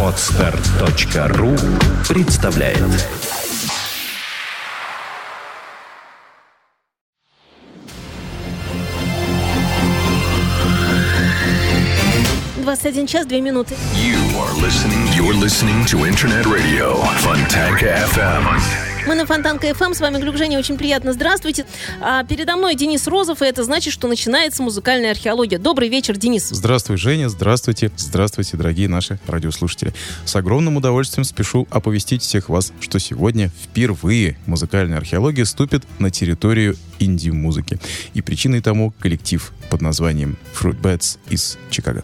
Отстар.ру представляет 21 час 2 минуты. You are listening. You're listening to Internet Radio Fontanka FM. Мы на Фонтанка ФМ, с вами Глюк Женя, очень приятно, здравствуйте. А передо мной Денис Розов, и это значит, что начинается музыкальная археология. Добрый вечер, Денис. Здравствуй, Женя, здравствуйте, здравствуйте, дорогие наши радиослушатели. С огромным удовольствием спешу оповестить всех вас, что сегодня впервые музыкальная археология ступит на территорию инди-музыки. И причиной тому коллектив под названием Fruit Bats из Чикаго.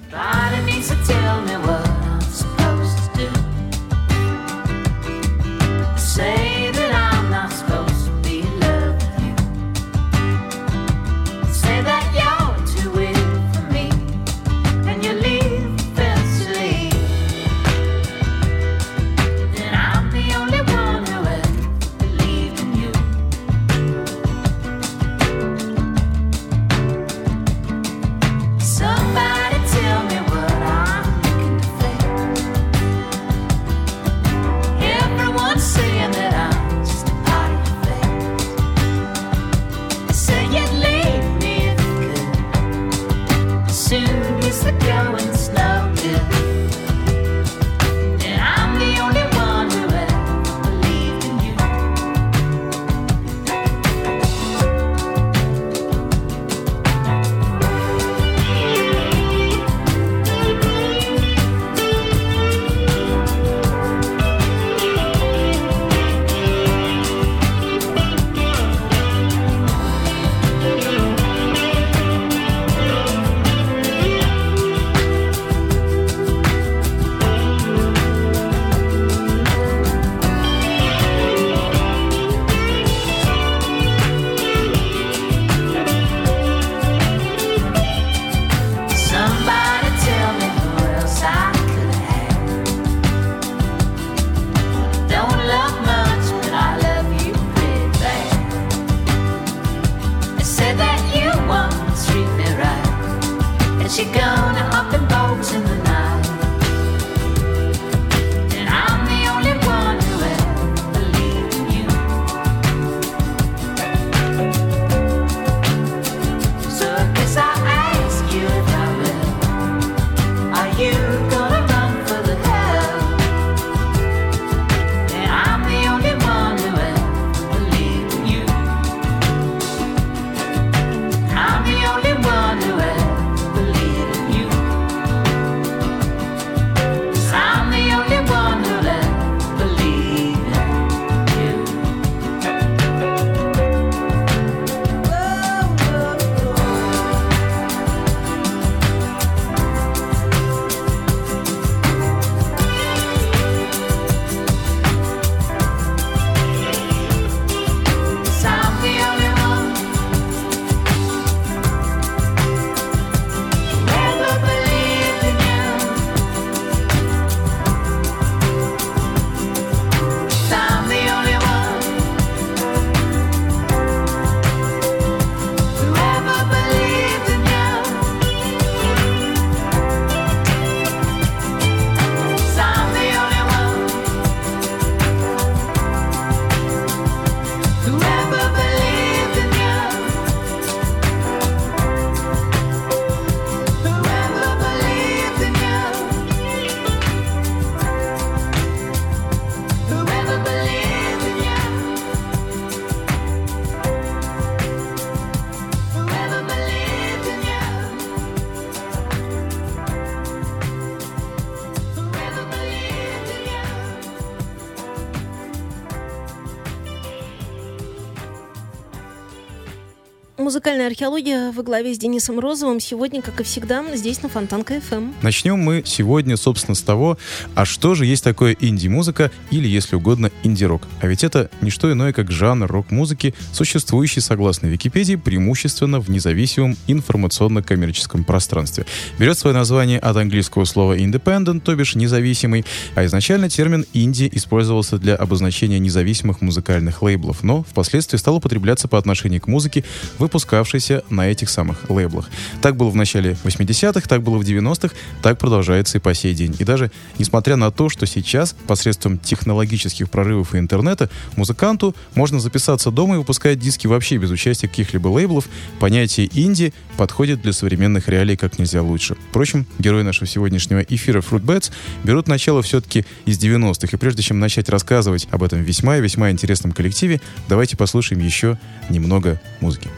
Музыкальная археология во главе с Денисом Розовым сегодня, как и всегда, здесь на Фонтанка ФМ. Начнем мы сегодня, собственно, с того, а что же есть такое инди-музыка или, если угодно, инди-рок. А ведь это не что иное, как жанр рок-музыки, существующий, согласно Википедии, преимущественно в независимом информационно-коммерческом пространстве. Берет свое название от английского слова independent, то бишь независимый, а изначально термин инди использовался для обозначения независимых музыкальных лейблов, но впоследствии стал употребляться по отношению к музыке, выпускаемой выпускавшийся на этих самых лейблах. Так было в начале 80-х, так было в 90-х, так продолжается и по сей день. И даже несмотря на то, что сейчас посредством технологических прорывов и интернета музыканту можно записаться дома и выпускать диски вообще без участия каких-либо лейблов, понятие инди подходит для современных реалий как нельзя лучше. Впрочем, герои нашего сегодняшнего эфира Fruit Bats берут начало все-таки из 90-х. И прежде чем начать рассказывать об этом весьма и весьма интересном коллективе, давайте послушаем еще немного музыки.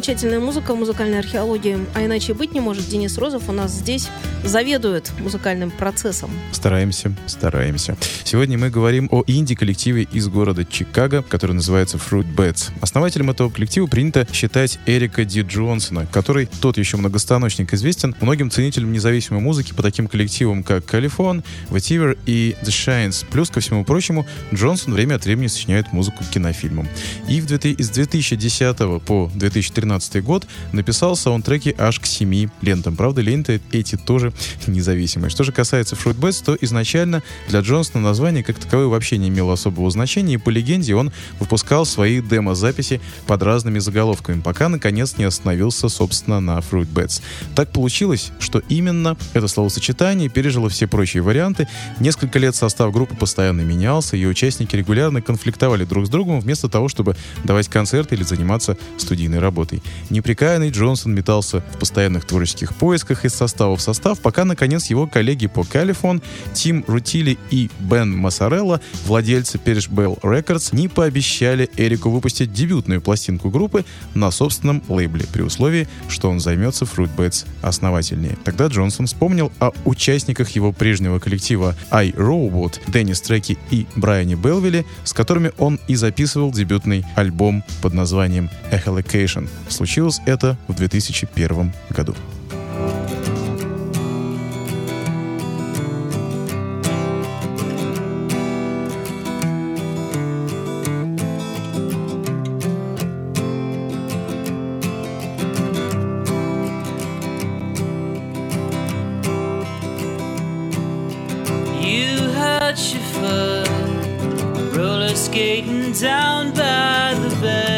Замечательная музыка, музыкальная археология. А иначе быть не может. Денис Розов у нас здесь заведует музыкальным процессом. Стараемся, стараемся. Сегодня мы говорим о инди-коллективе из города Чикаго, который называется Fruit Bats. Основателем этого коллектива принято считать Эрика Ди Джонсона, который тот еще многостаночник известен многим ценителям независимой музыки по таким коллективам, как Californ, Vetiver и The Shines. Плюс, ко всему прочему, Джонсон время от времени сочиняет музыку к кинофильмам. И в 2000 из 2010 по 2013 год написал саундтреки аж к семи лентам. Правда, ленты эти тоже независимые. Что же касается Fruit Bats, то изначально для Джонсона название как таковое вообще не имело особого значения, и по легенде он выпускал свои демо-записи под разными заголовками, пока, наконец, не остановился, собственно, на Fruit Bats. Так получилось, что именно это словосочетание пережило все прочие варианты. Несколько лет состав группы постоянно менялся, и участники регулярно конфликтовали друг с другом, вместо того, чтобы давать концерты или заниматься студийной студийной работой. Неприкаянный Джонсон метался в постоянных творческих поисках из состава в состав, пока, наконец, его коллеги по Калифон, Тим Рутили и Бен Массарелла, владельцы Perish Bell Records, не пообещали Эрику выпустить дебютную пластинку группы на собственном лейбле, при условии, что он займется Fruitbats основательнее. Тогда Джонсон вспомнил о участниках его прежнего коллектива I Robot, Деннис Треки и Брайане Белвилле, с которыми он и записывал дебютный альбом под названием Echolocation. Случилось это в 2001 году. Skating down by the bay.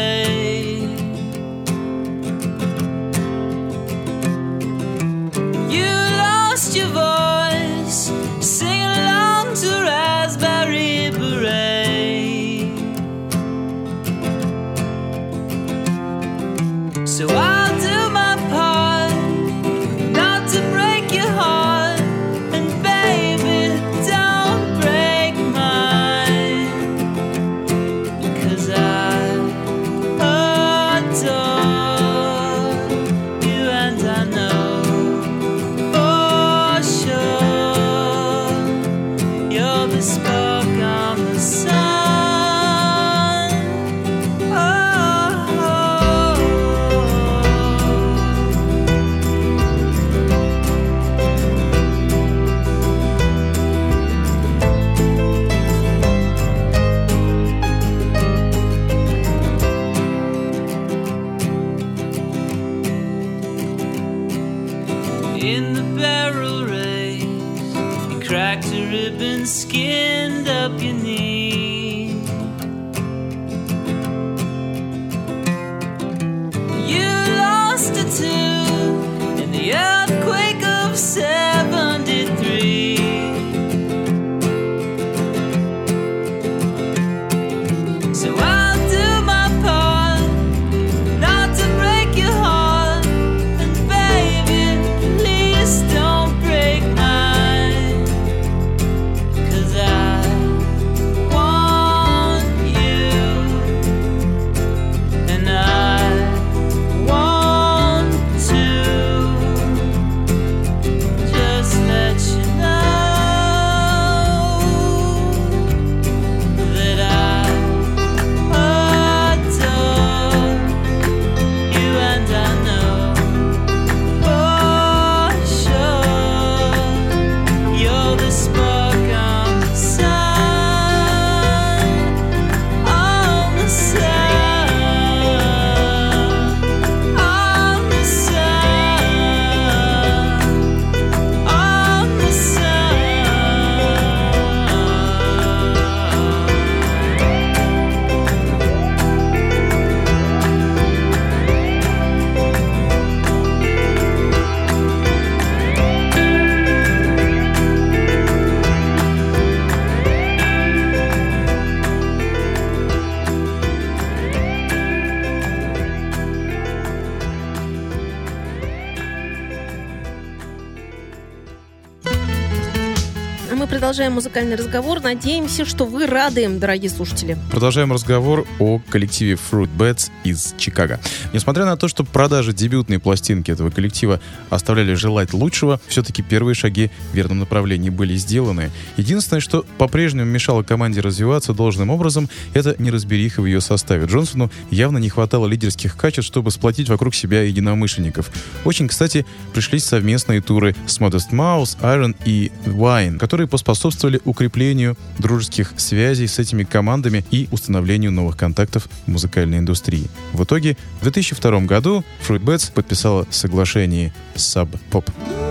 Продолжаем музыкальный разговор. Надеемся, что вы рады, дорогие слушатели. Продолжаем разговор о коллективе Fruit Bats из Чикаго. Несмотря на то, что продажи дебютной пластинки этого коллектива оставляли желать лучшего, все-таки первые шаги в верном направлении были сделаны. Единственное, что по-прежнему мешало команде развиваться должным образом, это неразбериха в ее составе. Джонсону явно не хватало лидерских качеств, чтобы сплотить вокруг себя единомышленников. Очень, кстати, пришлись совместные туры с Modest Mouse, Iron и Wine, которые поспособствовали укреплению дружеских связей с этими командами и установлению новых контактов в музыкальной индустрии. В итоге в 2002 году Fruit Bats подписала соглашение с Sub Pop.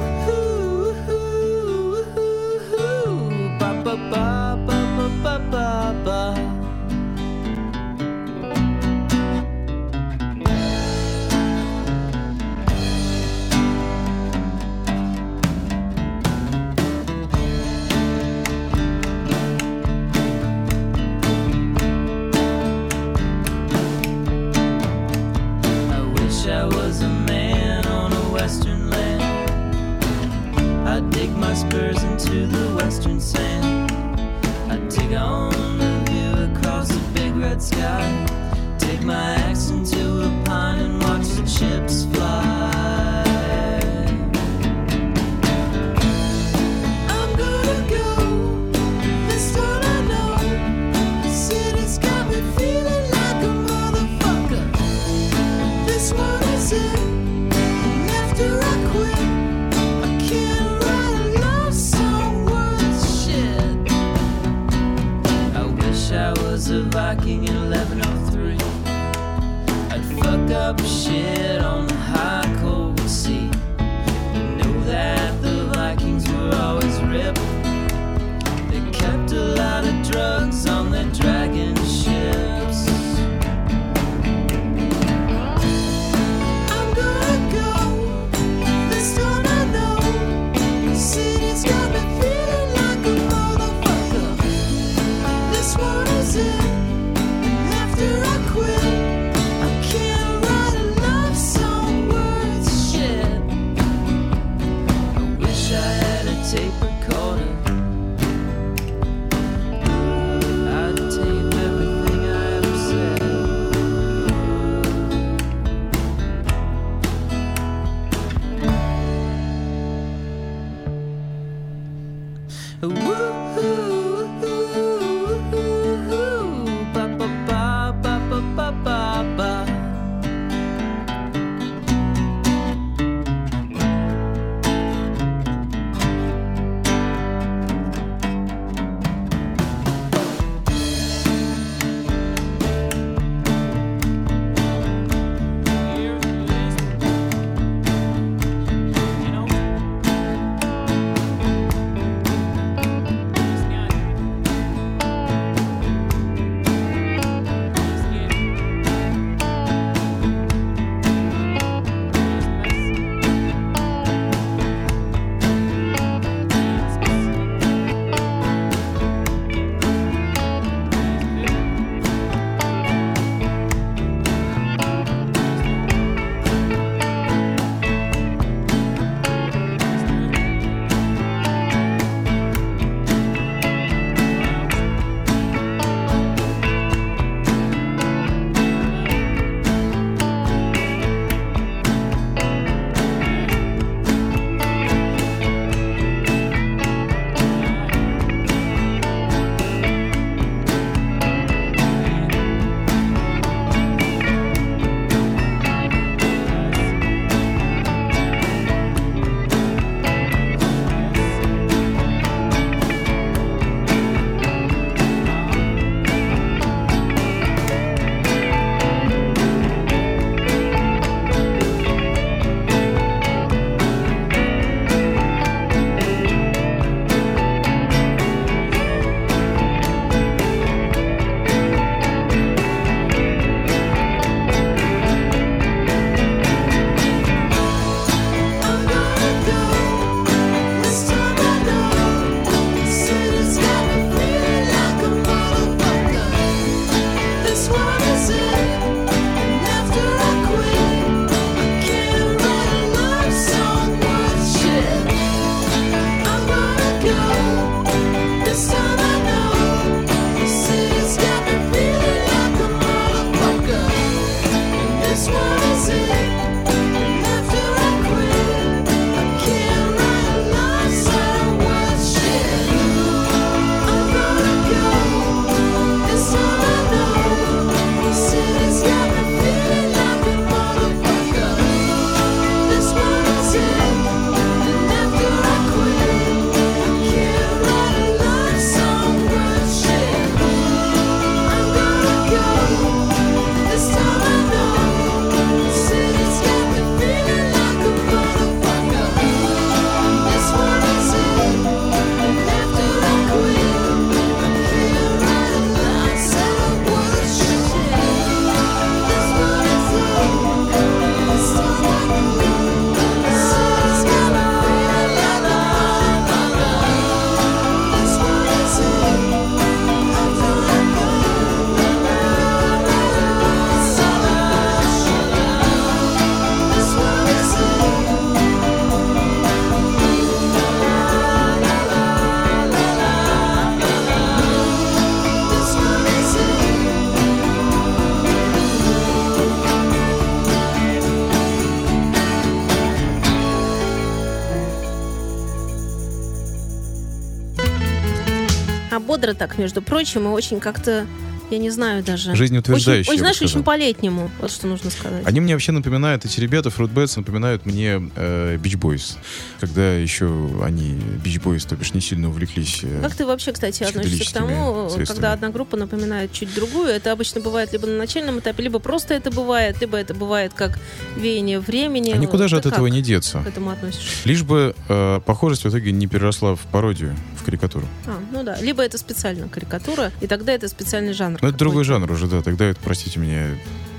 Бодро так, между прочим, и очень как-то, я не знаю даже. Жизнеутверждающе, Очень, очень, знаешь, очень по-летнему. Вот что нужно сказать. Они мне вообще напоминают, эти ребята, Fruit напоминают мне э, Beach Boys. Когда еще они, Beach Boys, то бишь, не сильно увлеклись. э, Как ты вообще, кстати, относишься к тому, психоделическими средствами. когда одна группа напоминает чуть другую? Это обычно бывает либо на начальном этапе, либо просто это бывает, либо это бывает как веяние времени. А никуда же Ты от этого не деться. к этому относишься? Лишь бы э, похожесть в итоге не переросла в пародию, в карикатуру. А, ну да. Либо это специально карикатура, и тогда это специальный жанр. Но это другой жанр уже, да. Тогда это, простите меня,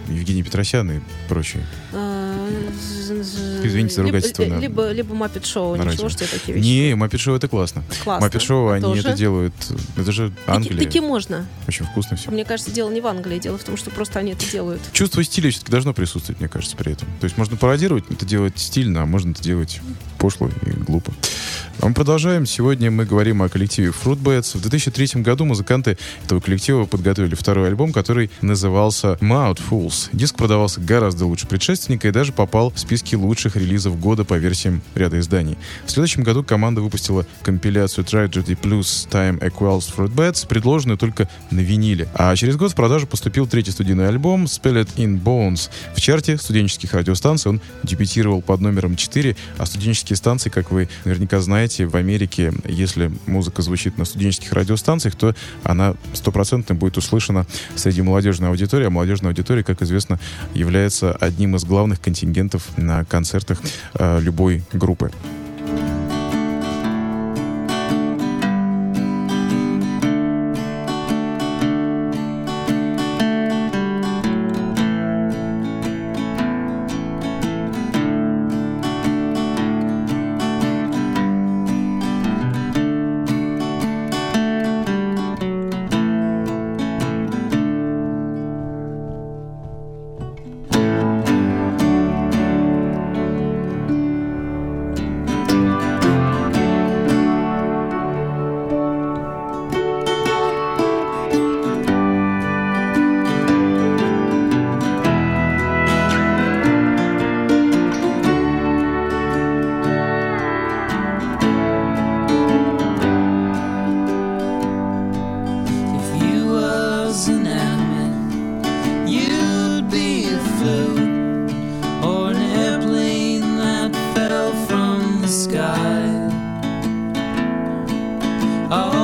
Евгений Петросян и прочие. А, Извините за либо- ругательство на- Либо, либо Маппет Шоу. на Ничего, что такие вещи. Не, Маппет Шоу это классно. Классно. Маппет Шоу, они Тоже. это делают. Это же Англия. таки можно. Очень вкусно все. Мне кажется, дело не в Англии, дело в том, что просто они это делают. Чувство стиля все-таки должно присутствовать, мне кажется, при этом. То есть можно пародировать, это делать стильно, а можно это делать пошло и глупо. А мы продолжаем. Сегодня мы говорим о коллективе Fruitbats. В 2003 году музыканты этого коллектива подготовили второй альбом, который назывался Mouthfuls. Диск продавался гораздо лучше предшественника и даже попал в списки лучших релизов года по версиям ряда изданий. В следующем году команда выпустила компиляцию Tragedy Plus Time Equals Fruitbats, предложенную только на виниле. А через год в продажу поступил третий студийный альбом Spell It In Bones. В чарте студенческих радиостанций он дебютировал под номером 4, а студенческие станции, как вы наверняка знаете, в Америке, если музыка звучит на студенческих радиостанциях, то она стопроцентно будет услышана среди молодежной аудитории, а молодежная аудитория, как известно, является одним из главных контингентов на концертах э, любой группы. a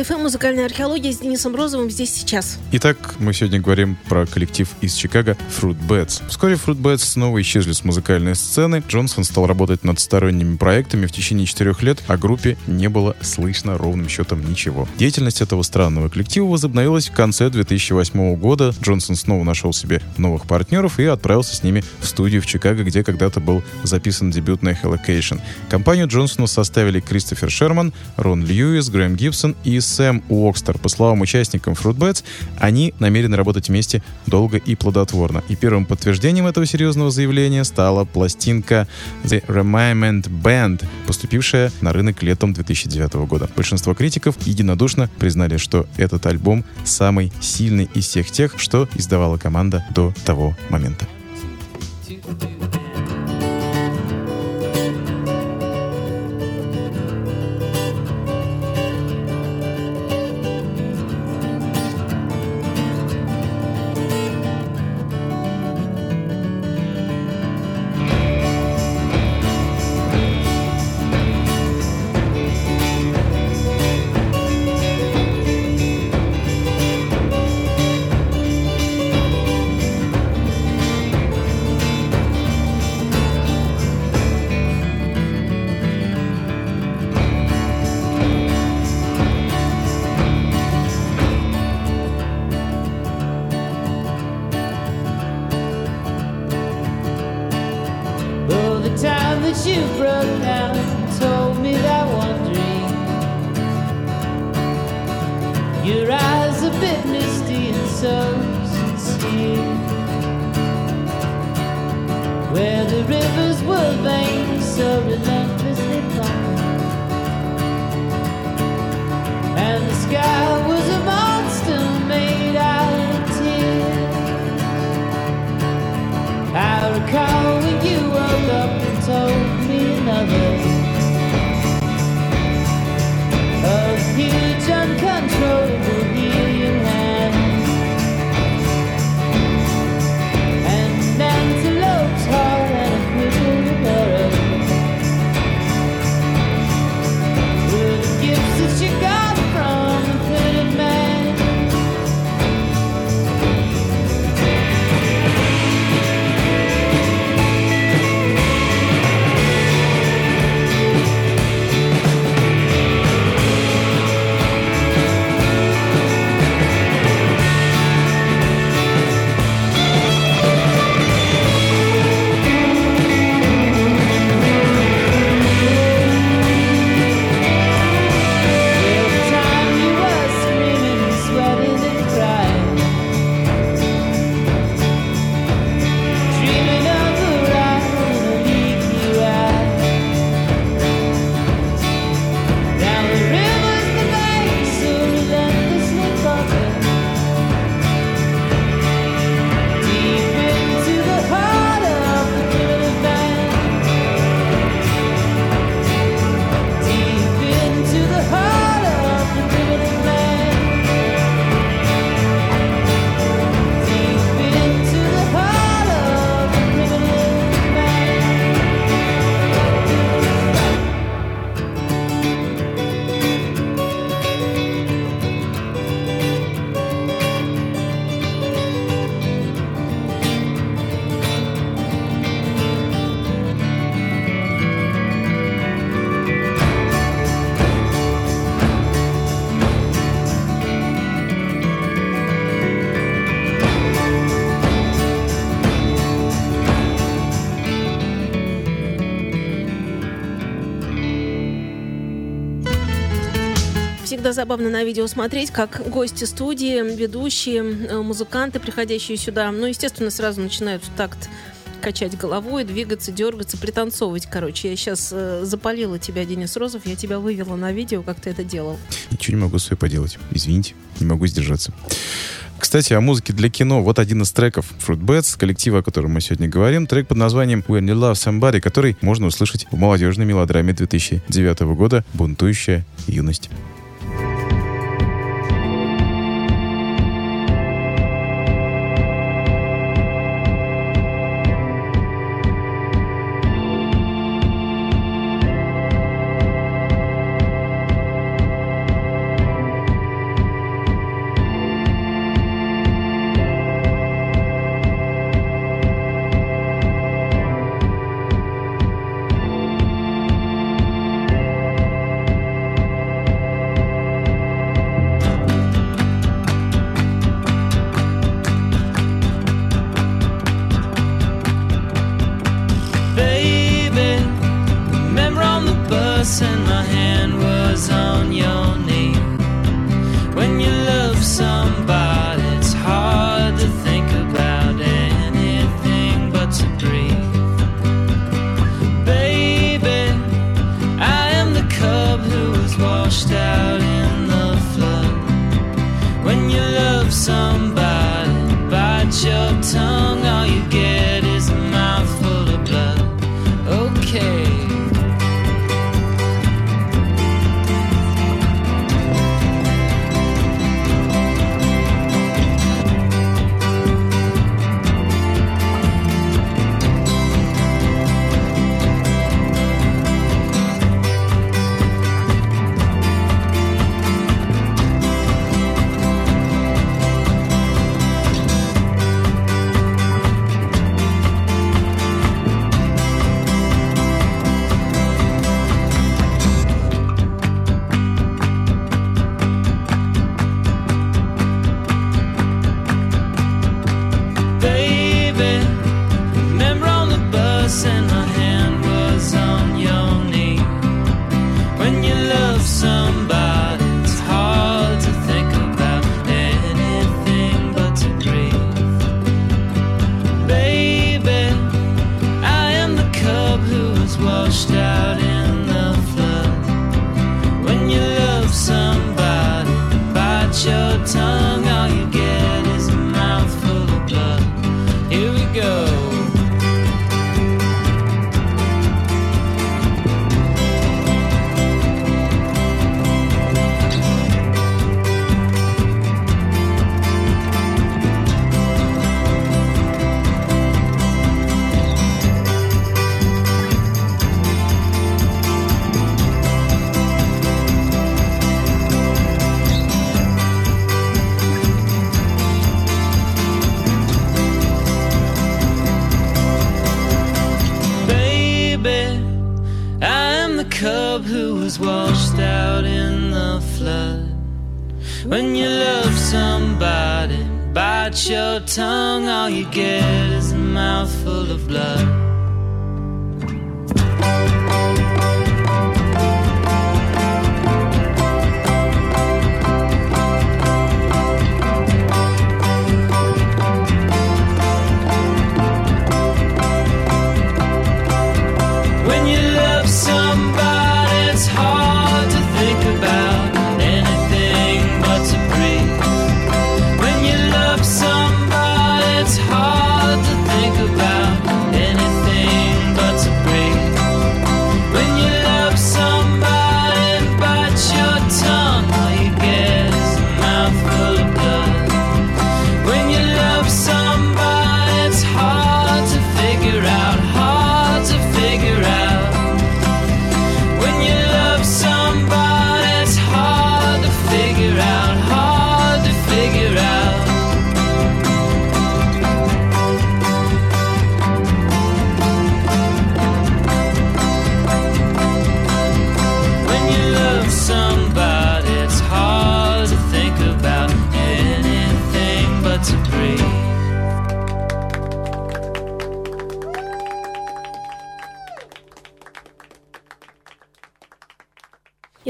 Это Фонтанка ФМ, музыкальная археология с Денисом Розовым здесь сейчас. Итак, мы сегодня говорим про коллектив из Чикаго Fruit Bats. Вскоре Fruit Bats снова исчезли с музыкальной сцены. Джонсон стал работать над сторонними проектами в течение четырех лет, о группе не было слышно ровным счетом ничего. Деятельность этого странного коллектива возобновилась в конце 2008 года. Джонсон снова нашел себе новых партнеров и отправился с ними в студию в Чикаго, где когда-то был записан дебютный Hellocation. Компанию Джонсону составили Кристофер Шерман, Рон Льюис, Грэм Гибсон и Сэм Уокстер. По словам участников Fruitbats, они намерены работать вместе долго и плодотворно. И первым подтверждением этого серьезного заявления стала пластинка The Remiment Band, поступившая на рынок летом 2009 года. Большинство критиков единодушно признали, что этот альбом самый сильный из всех тех, что издавала команда до того момента. Oh, eyes a bit misty and so sincere. Where the rivers were vain, so relentlessly fine. And the sky Всегда забавно на видео смотреть, как гости студии, ведущие, э, музыканты, приходящие сюда, ну, естественно, сразу начинают в такт качать головой, двигаться, дергаться, пританцовывать. Короче, я сейчас запалила тебя, Денис Розов, я тебя вывела на видео, как ты это делал. Ничего не могу с поделать. Извините, не могу сдержаться. Кстати, о музыке для кино. Вот один из треков Fruit Bats, коллектива, о котором мы сегодня говорим. Трек под названием When You Love Somebody, который можно услышать в молодежной мелодраме 2009 года «Бунтующая юность».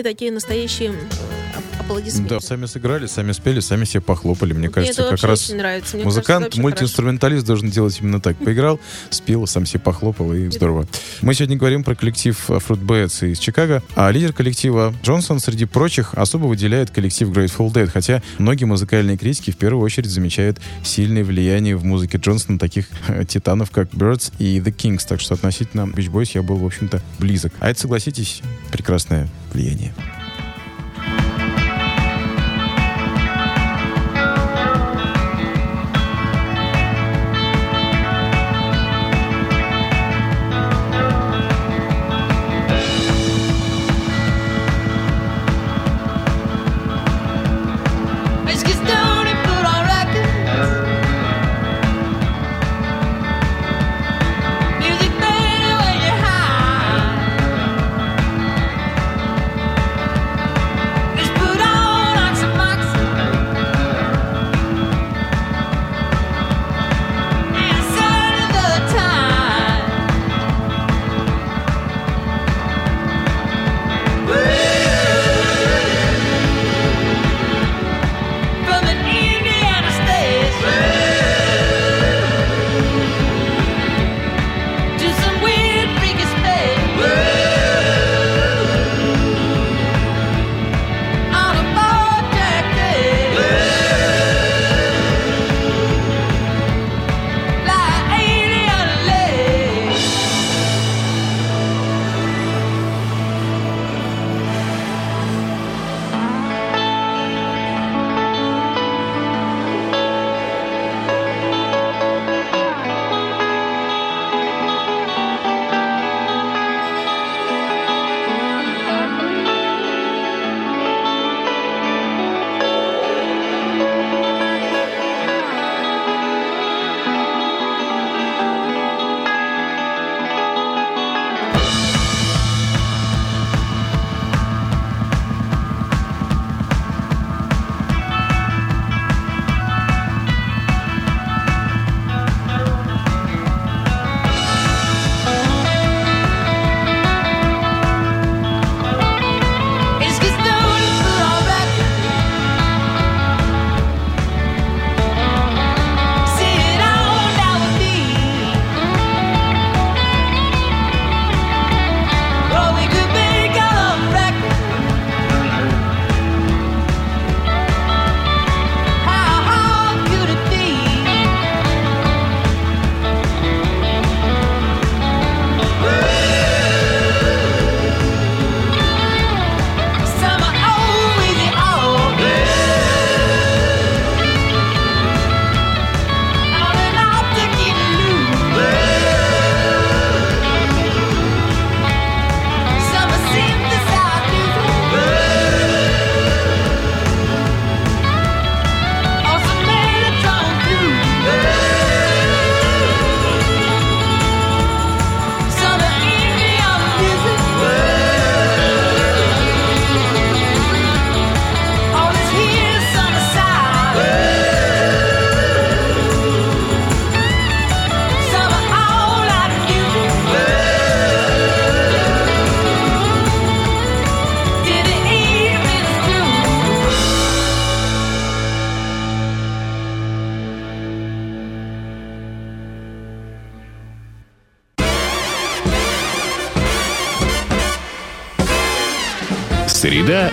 И такие настоящие аплодисменты. Да, сами сыграли, сами спели, сами себе похлопали. Мне Мне кажется, как раз нравится. Мне музыкант, мультиинструменталист должен делать именно так. Поиграл, спел, сам себе похлопал, и здорово. Мы сегодня говорим про коллектив Fruit Bats из Чикаго, а лидер коллектива Джонсон, среди прочих, особо выделяет коллектив Grateful Dead, хотя многие музыкальные критики в первую очередь замечают сильное влияние в музыке Джонсона таких э, титанов, как Birds и The Kings, так что относительно Beach Boys я был, в общем-то, близок. А это, согласитесь, прекрасное влияние.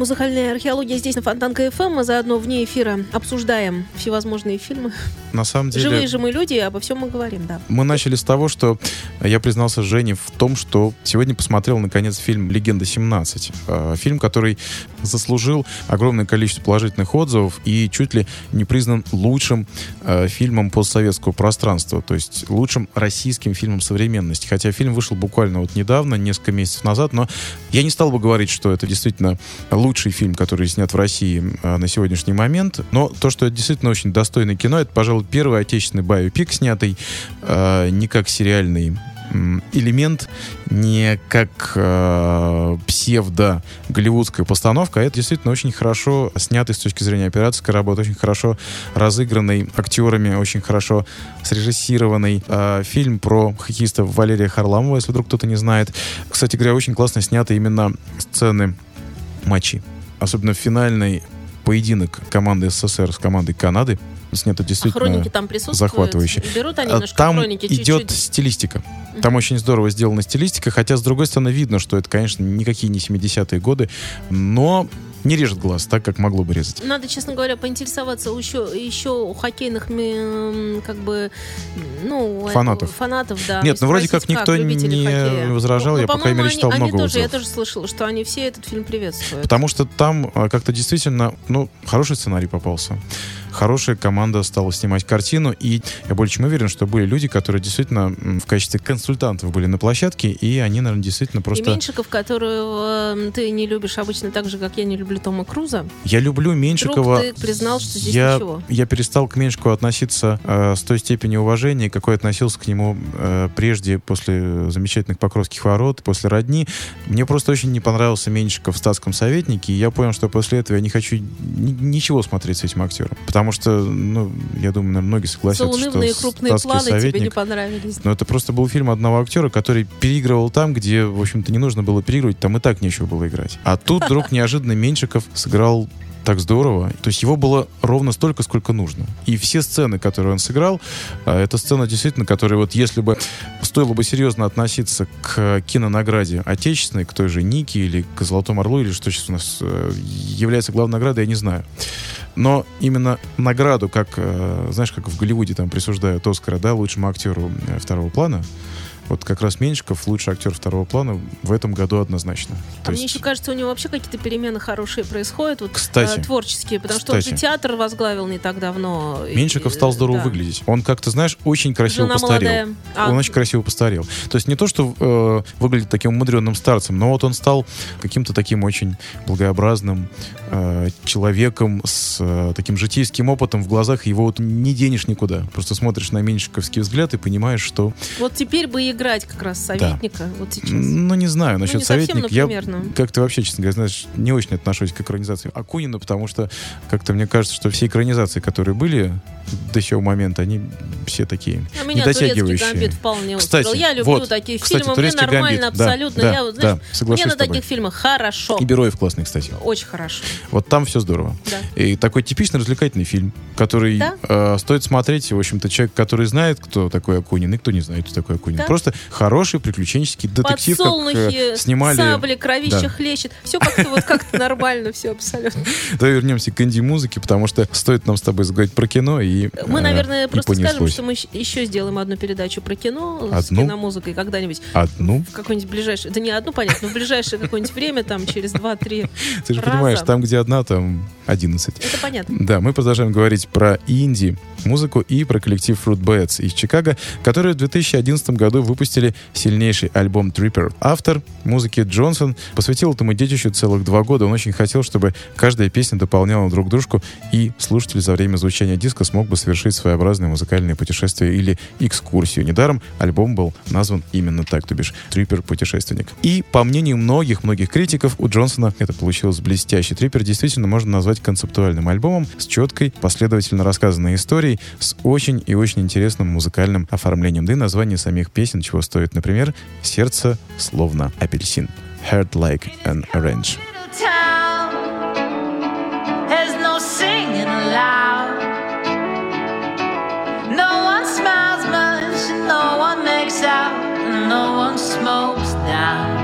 Музыкальная археология здесь на Фонтанка FM. Мы заодно вне эфира обсуждаем всевозможные фильмы. На самом деле... Живые же мы люди, обо всем мы говорим, да. Мы начали с того, что я признался Жене в том, что сегодня посмотрел, наконец, фильм «Легенда 17». Э, Фильм, который заслужил огромное количество положительных отзывов и чуть ли не признан лучшим э, фильмом постсоветского пространства, то есть лучшим российским фильмом современности. Хотя фильм вышел буквально вот недавно, несколько месяцев назад, но я не стал бы говорить, что это действительно лучший фильм, который снят в России э, на сегодняшний момент. Но то, что это действительно очень достойное кино, это, пожалуй, первый отечественный биопик, снятый э, не как сериальный элемент, не как э, псевдо-голливудская постановка, а это действительно очень хорошо снятый с точки зрения операторской работы, очень хорошо разыгранный актерами, очень хорошо срежиссированный э, фильм про хоккеиста Валерия Харламова, если вдруг кто-то не знает. Кстати говоря, очень классно сняты именно сцены матчей. Особенно финальный поединок команды СССР с командой Канады. Снято А действительно хроники там присутствуют? захватывающе. Берут они А немножко Там хроники идет чуть-чуть? стилистика. Там очень здорово сделана стилистика, хотя, с другой стороны, видно, что это, конечно, никакие не 70-е годы, но не режет глаз так, как могло бы резать. Надо, честно говоря, поинтересоваться еще, еще у хоккейных как бы ну Фанатов. фанатов, да. Нет, ну, вроде как никто любителей не хоккея. возражал, я, по крайней мере, читал они, много они тоже, Я тоже слышала, что они все этот фильм приветствуют. Потому что там а, как-то действительно, ну, хороший сценарий попался. Хорошая команда стала снимать картину, и я более чем уверен, что были люди, которые действительно в качестве консультантов были на площадке, и они, наверное, действительно И просто... Меньшиков, которого э, ты не любишь обычно так же, как я не люблю Тома Круза, Я люблю Меньшикова. вдруг ты признал, что здесь я, ничего. я перестал к Меньшикову относиться э, с той степенью уважения, какой относился к нему э, прежде, после замечательных Покровских ворот, после родни. Мне просто очень не понравился Меньшиков в статском советнике, и я понял, что после этого я не хочу ни- ничего смотреть с этим актером. Потому что, ну, я думаю, наверное, многие согласятся, Заунывные что крупные планы тебе не советник понравились. но это просто был фильм одного актера, который переигрывал там, где, в общем-то, не нужно было переигрывать, там и так нечего было играть. А тут вдруг неожиданно Меньшиков сыграл так здорово. То есть его было ровно столько, сколько нужно. И все сцены, которые он сыграл, а, это сцена действительно, которая вот если бы стоило бы серьезно относиться к кинонаграде отечественной, к той же Нике или к Золотому Орлу, или что сейчас у нас э, является главной наградой, я не знаю. Но именно награду, как, э, знаешь, как в Голливуде там присуждают Оскара, да, лучшему актеру э, второго плана, вот как раз Меньшиков лучший актер второго плана в этом году однозначно. А То мне есть- еще кажется, у него вообще какие-то перемены хорошие происходят, вот, Кстати. э, творческие, потому что он же Кстати. театр возглавил не так давно. и- Меньшиков стал здорово да. выглядеть. Он как-то, знаешь, очень красиво Жена постарел. молодая. А. Он очень красиво постарел. То есть не то, что э, выглядит таким умудренным старцем, но вот он стал каким-то таким очень благообразным э, человеком с э, таким житейским опытом в глазах. Его вот не денешь никуда. Просто смотришь на меньшиковский взгляд и понимаешь, что... Вот теперь бы играть как раз советника, вот сейчас. Ну, не знаю, насчет не совсем, советника. Я примерно. как-то вообще, честно говоря, знаешь, не очень отношусь к экранизации Акунина, потому что как-то мне кажется, что все экранизации, которые были до сего момента, они все такие А меня недотягивающие. гамбит вполне Кстати, устроил. Я люблю вот, такие кстати, фильмы, мне нормально гамбит, да, абсолютно. да, я, да, знаешь, соглашусь мне на таких фильмах хорошо. И Бероев классный, кстати. Очень хорошо. Вот там все здорово. Да. И такой типичный развлекательный фильм, который Да. э, стоит смотреть. В общем-то, человек, который знает, кто такой Акунин, и кто не знает, кто такой Акунин. Да. Просто хороший приключенческий детектив, как Подсолнухи, э, снимали... сабли, кровища Да. хлещет. Все как-то вот как-то нормально, все абсолютно. Давай вернемся к инди-музыке, потому что стоит нам с тобой заговорить про кино, и Мы, э, наверное, и просто скажем, что мы еще сделаем одну передачу про кино с Одну? киномузыкой когда-нибудь. Одну? В какой-нибудь ближайшее... Да не одну, понятно, но в ближайшее какое-нибудь время, там, через 2-3 Ты же понимаешь, там, где одна, там 11. Это понятно. Да, мы продолжаем говорить про инди, музыку и про коллектив Fruit Bats из Чикаго, которые в 2011 году выпустили сильнейший альбом Tripper. Автор музыки Джонсон посвятил этому детищу целых два года. Он очень хотел, чтобы каждая песня дополняла друг дружку, и слушатель за время звучания диска смог бы совершить своеобразное музыкальное путешествие или экскурсию. Недаром альбом был назван именно так, то бишь Триппер путешественник. И по мнению многих-многих критиков, у Джонсона это получилось блестяще. Триппер действительно можно назвать концептуальным альбомом с четкой, последовательно рассказанной историей, с очень и очень интересным музыкальным оформлением. Да и название самих песен чего стоит. Например, «Сердце словно апельсин». Heart like an orange. town has no singing allowed. No one smokes down.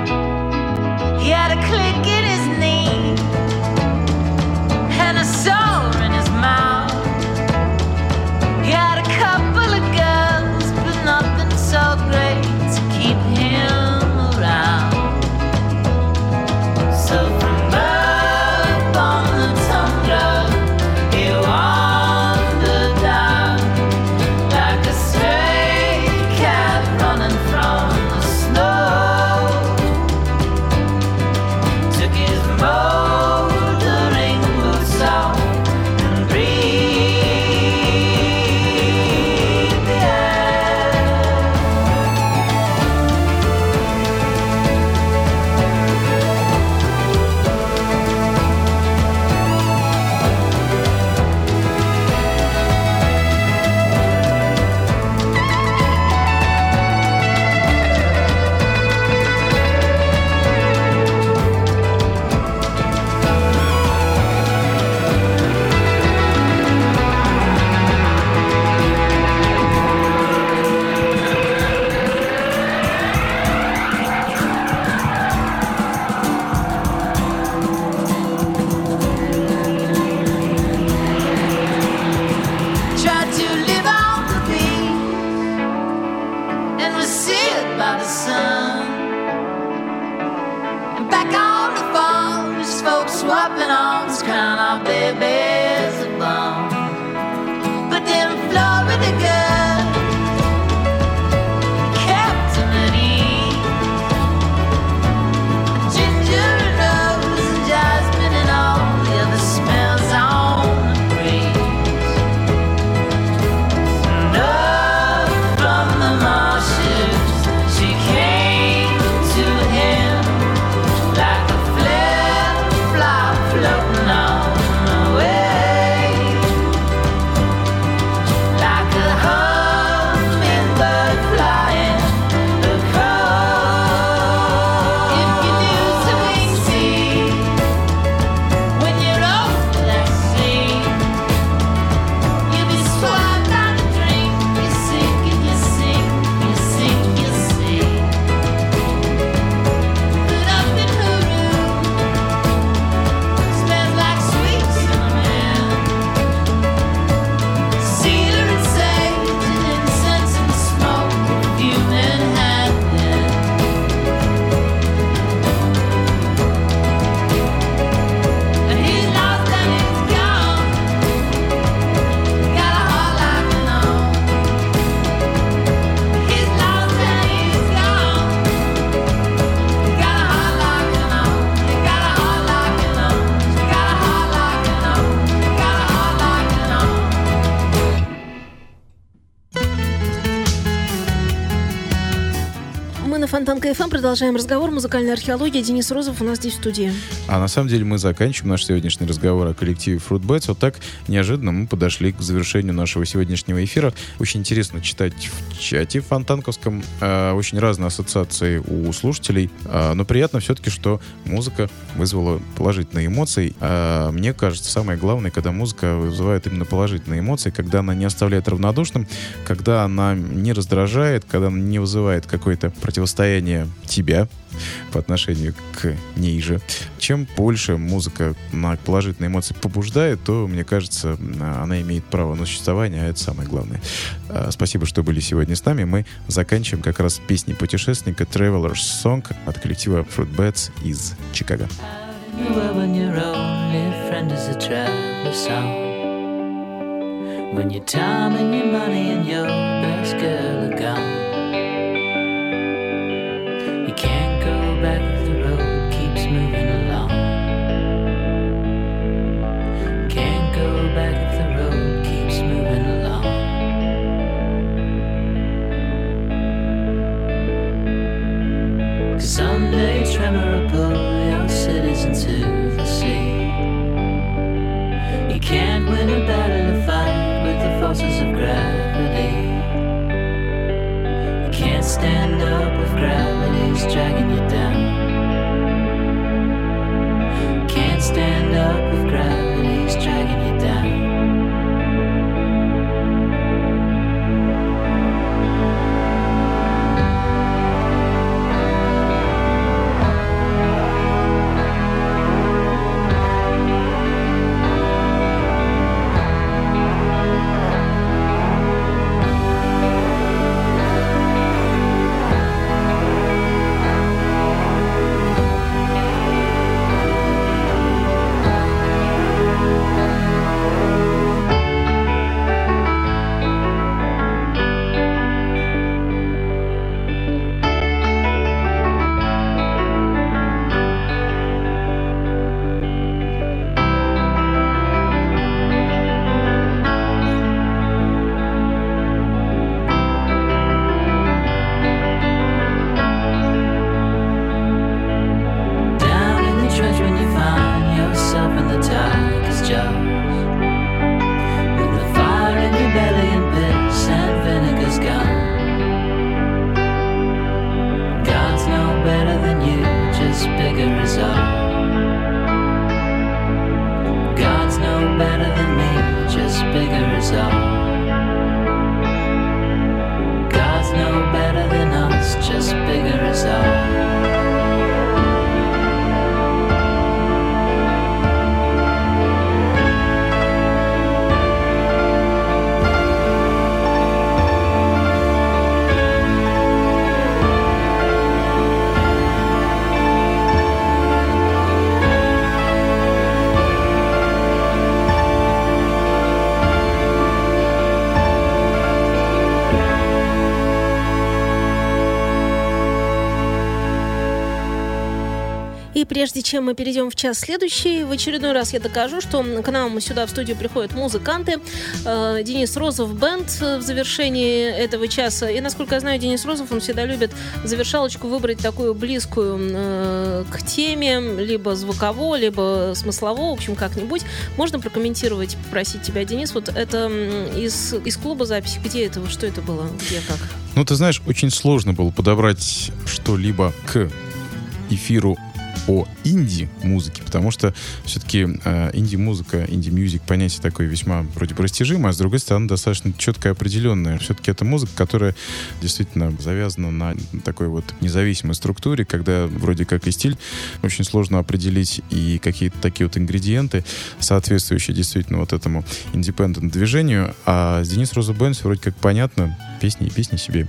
Продолжаем разговор. Музыкальная археология. Денис Розов у нас здесь в студии. А на самом деле мы заканчиваем наш сегодняшний разговор о коллективе Fruit Bats. Вот так неожиданно мы подошли к завершению нашего сегодняшнего эфира. Очень интересно читать в чате фонтанковском. э, очень разные ассоциации у слушателей. Э, но приятно все-таки, что музыка вызвала положительные эмоции. А мне кажется, самое главное, когда музыка вызывает именно положительные эмоции, когда она не оставляет равнодушным, когда она не раздражает, когда она не вызывает какое-то противостояние тебя по отношению к ней же. Чем больше музыка на положительные эмоции побуждает, то, мне кажется, она имеет право на существование, а это самое главное. А, Спасибо, что были сегодня с нами. Мы заканчиваем как раз песней путешественника Traveler's Song от коллектива Fruit Bats из Чикаго. When your time and your money and your best girl are gone. Forces of gravity. You can't stand up if gravity's dragging you прежде чем мы перейдем в час следующий, в очередной раз я докажу, что к нам сюда в студию приходят музыканты. Э, Денис Розов бенд в завершении этого часа. И, насколько я знаю, Денис Розов, он всегда любит завершалочку выбрать такую близкую э, к теме, либо звуково, либо смыслово, в общем, как-нибудь. Можно прокомментировать, попросить тебя, Денис, вот это из, из клуба записи, где это, что это было, где, как? Ну, ты знаешь, очень сложно было подобрать что-либо к эфиру о инди-музыке, потому что все-таки э, инди-музыка, indie music, понятие такое весьма вроде бы растяжимое, а с другой стороны достаточно четко определенное. Все-таки это музыка, которая действительно завязана на такой вот независимой структуре, когда вроде как и стиль очень сложно определить и какие-то такие вот ингредиенты, соответствующие действительно вот этому independent движению. А с Денис Роза Бенс вроде как понятно, песни и песни себе.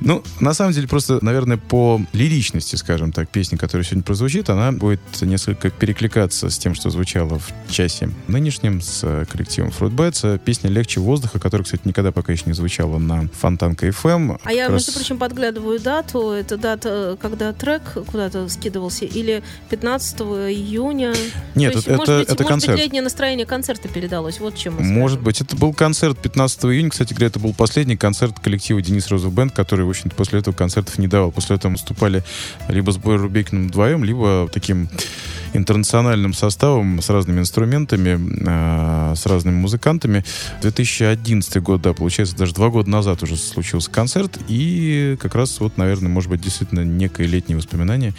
Ну, на самом деле, просто, наверное, по лиричности, скажем так, песни, которая сегодня прозвучит, она будет несколько перекликаться с тем, что звучало в часе нынешнем с э, коллективом Fruit Bats. Песня «Легче воздуха», которая, кстати, никогда пока еще не звучала на Фонтанка FM. А я, Как между раз- прочим, подглядываю дату. Это дата, когда трек куда-то скидывался, или 15 июня. Нет, То есть, это- может быть, это может концерт. быть, летнее настроение концерта передалось. Вот чем Может быть. Это был концерт 15 июня. Кстати говоря, это был последний концерт коллектива Денис Розов Бенд, который который, в общем-то, после этого концертов не давал. После этого выступали либо с Бойер Рубейкиным вдвоем, либо таким интернациональным составом с разными инструментами, э, с разными музыкантами. 2011 год, да, получается, даже два года назад уже случился концерт, и как раз вот, наверное, может быть, действительно некое летнее воспоминание,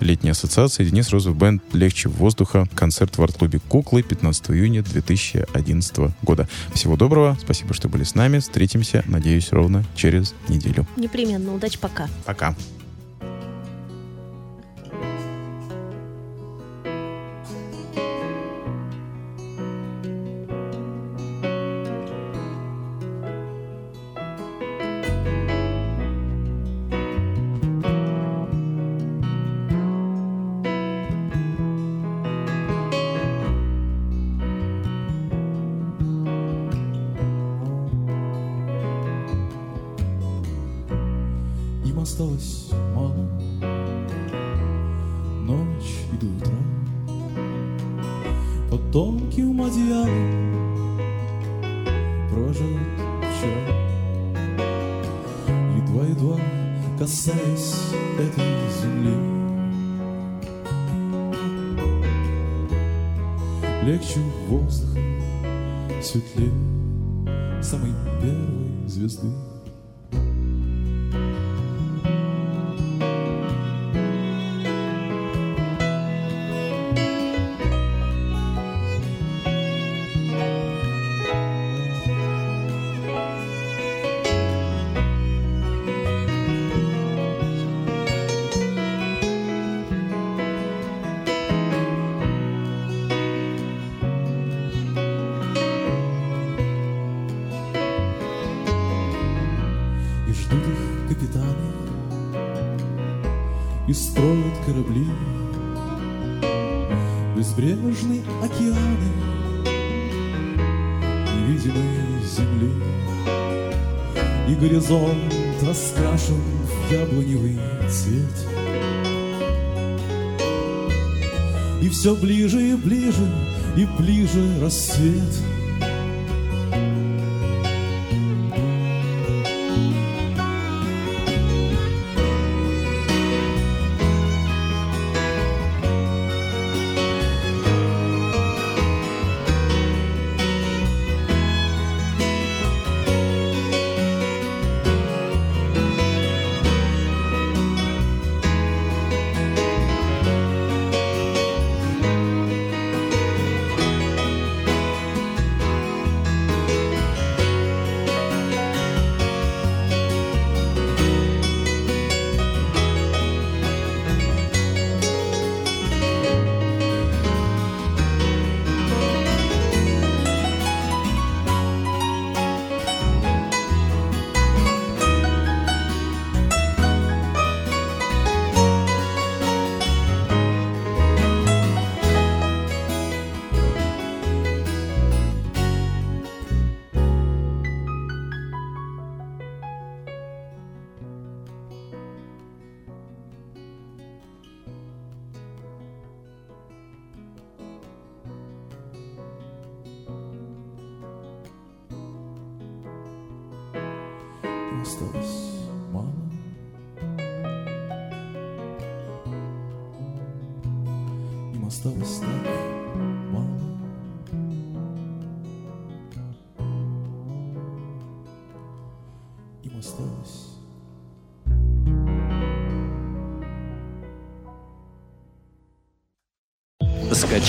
летняя ассоциация. Денис Розов Бенд «Легче воздуха». Концерт в арт-клубе «Куклы» 15 июня 2011 года. Всего доброго, спасибо, что были с нами. Встретимся, надеюсь, ровно через неделю. Непременно. Удачи, пока. Пока. Тонким одеялом Проживут вчера Едва-едва касаясь этой земли. Легче воздух светлее Самой первой звезды горизонт раскрашен в яблоневый цвет. И все ближе и ближе и ближе рассвет